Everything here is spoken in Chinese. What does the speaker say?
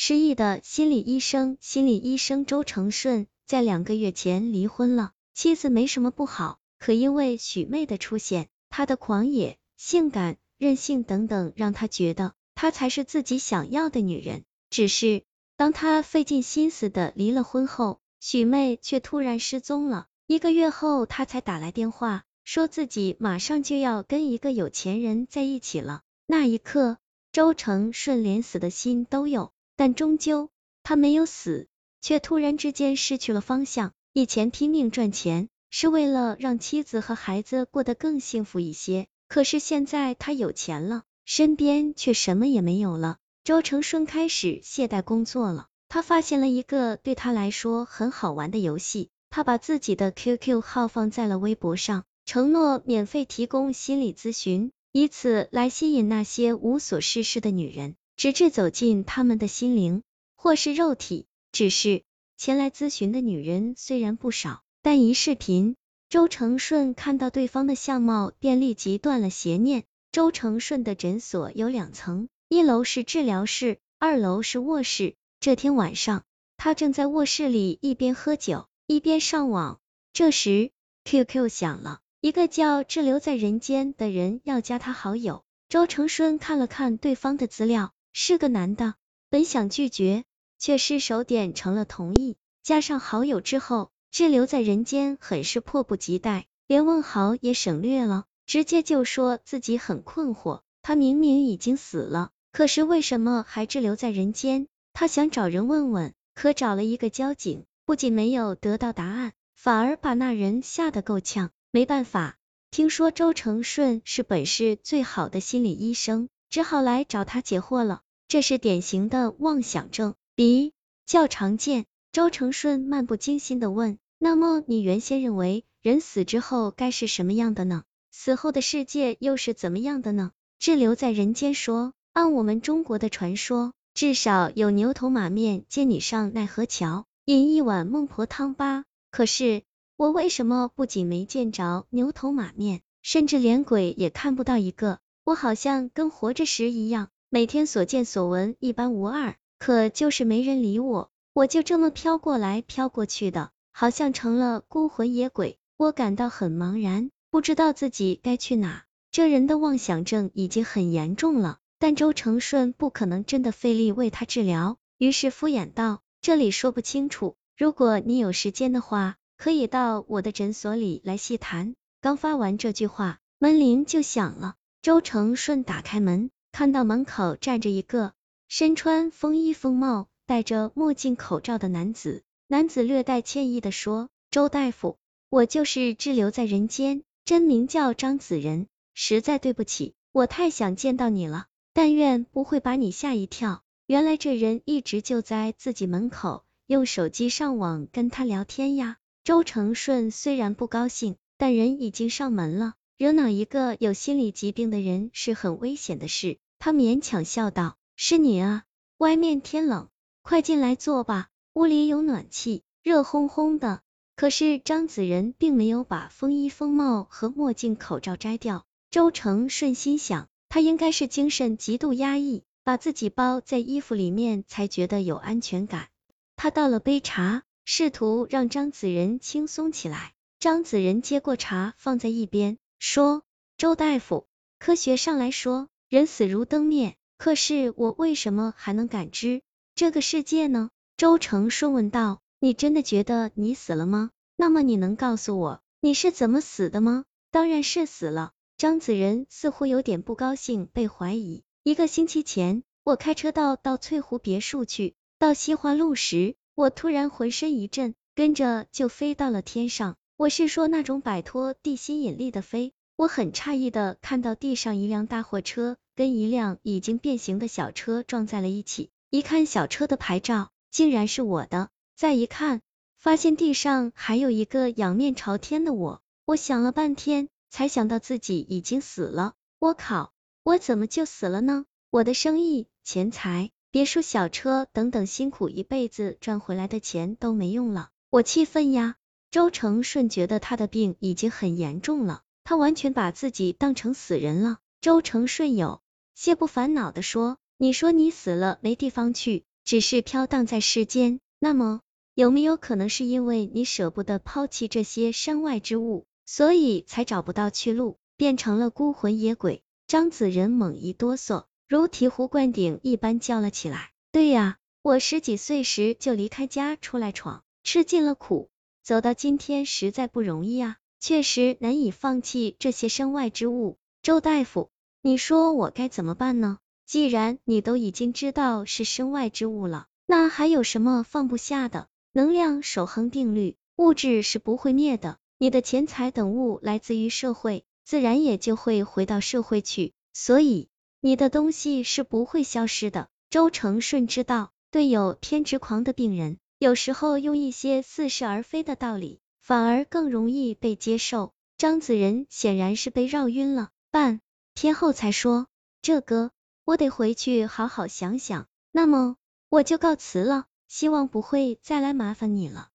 失忆的心理医生，心理医生周成顺在两个月前离婚了，妻子没什么不好，可因为许妹的出现，他的狂野、性感、任性等等，让他觉得她才是自己想要的女人。只是当他费尽心思的离了婚后，许妹却突然失踪了。一个月后，他才打来电话，说自己马上就要跟一个有钱人在一起了。那一刻，周成顺连死的心都有。但终究，他没有死，却突然之间失去了方向。以前拼命赚钱，是为了让妻子和孩子过得更幸福一些。可是现在他有钱了，身边却什么也没有了。周成顺开始懈怠工作了。他发现了一个对他来说很好玩的游戏。他把自己的 QQ 号放在了微博上，承诺免费提供心理咨询，以此来吸引那些无所事事的女人。直至走进他们的心灵或是肉体。只是前来咨询的女人虽然不少，但一视频，周成顺看到对方的相貌，便立即断了邪念。周成顺的诊所有两层，一楼是治疗室，二楼是卧室。这天晚上，他正在卧室里一边喝酒一边上网。这时，QQ 响了，一个叫滞留在人间的人要加他好友。周成顺看了看对方的资料。是个男的，本想拒绝，却失手点成了同意。加上好友之后，滞留在人间很是迫不及待，连问好也省略了，直接就说自己很困惑。他明明已经死了，可是为什么还滞留在人间？他想找人问问，可找了一个交警，不仅没有得到答案，反而把那人吓得够呛。没办法，听说周成顺是本市最好的心理医生，只好来找他解惑了。这是典型的妄想症，比较常见。周成顺漫不经心的问：“那么你原先认为人死之后该是什么样的呢？死后的世界又是怎么样的呢？”滞留在人间说：“按我们中国的传说，至少有牛头马面接你上奈何桥，饮一碗孟婆汤吧。可是我为什么不仅没见着牛头马面，甚至连鬼也看不到一个？我好像跟活着时一样。”每天所见所闻一般无二，可就是没人理我，我就这么飘过来飘过去的，好像成了孤魂野鬼。我感到很茫然，不知道自己该去哪。这人的妄想症已经很严重了，但周成顺不可能真的费力为他治疗，于是敷衍道：“这里说不清楚，如果你有时间的话，可以到我的诊所里来细谈。”刚发完这句话，门铃就响了。周成顺打开门。看到门口站着一个身穿风衣风帽、戴着墨镜口罩的男子，男子略带歉意的说：“周大夫，我就是滞留在人间，真名叫张子仁，实在对不起，我太想见到你了，但愿不会把你吓一跳。”原来这人一直就在自己门口，用手机上网跟他聊天呀。周成顺虽然不高兴，但人已经上门了，惹恼一个有心理疾病的人是很危险的事。他勉强笑道：“是你啊，外面天冷，快进来坐吧，屋里有暖气，热烘烘的。”可是张子仁并没有把风衣风帽和墨镜口罩摘掉。周成顺心想，他应该是精神极度压抑，把自己包在衣服里面才觉得有安全感。他倒了杯茶，试图让张子仁轻松起来。张子仁接过茶放在一边，说：“周大夫，科学上来说。”人死如灯灭，可是我为什么还能感知这个世界呢？周成顺问道。你真的觉得你死了吗？那么你能告诉我你是怎么死的吗？当然是死了。张子仁似乎有点不高兴被怀疑。一个星期前，我开车到到翠湖别墅去，到西华路时，我突然浑身一震，跟着就飞到了天上。我是说那种摆脱地心引力的飞。我很诧异的看到地上一辆大货车跟一辆已经变形的小车撞在了一起，一看小车的牌照竟然是我的，再一看发现地上还有一个仰面朝天的我，我想了半天才想到自己已经死了。我靠，我怎么就死了呢？我的生意、钱财、别墅、小车等等辛苦一辈子赚回来的钱都没用了，我气愤呀！周成顺觉得他的病已经很严重了。他完全把自己当成死人了。周成顺有些不烦恼的说：“你说你死了没地方去，只是飘荡在世间。那么，有没有可能是因为你舍不得抛弃这些身外之物，所以才找不到去路，变成了孤魂野鬼？张子仁猛一哆嗦，如醍醐灌顶一般叫了起来：“对呀，我十几岁时就离开家出来闯，吃尽了苦，走到今天实在不容易啊，确实难以放弃这些身外之物。周大夫，你说我该怎么办呢？既然你都已经知道是身外之物了，那还有什么放不下的？”能量守恒定律，物质是不会灭的。你的钱财等物来自于社会，自然也就会回到社会去，所以你的东西是不会消失的。周成顺知道，对有偏执狂的病人，有时候用一些似是而非的道理，反而更容易被接受。张子仁显然是被绕晕了，半天后才说：“这个，我得回去好好想想。那么，我就告辞了。”希望不会再来麻烦你了。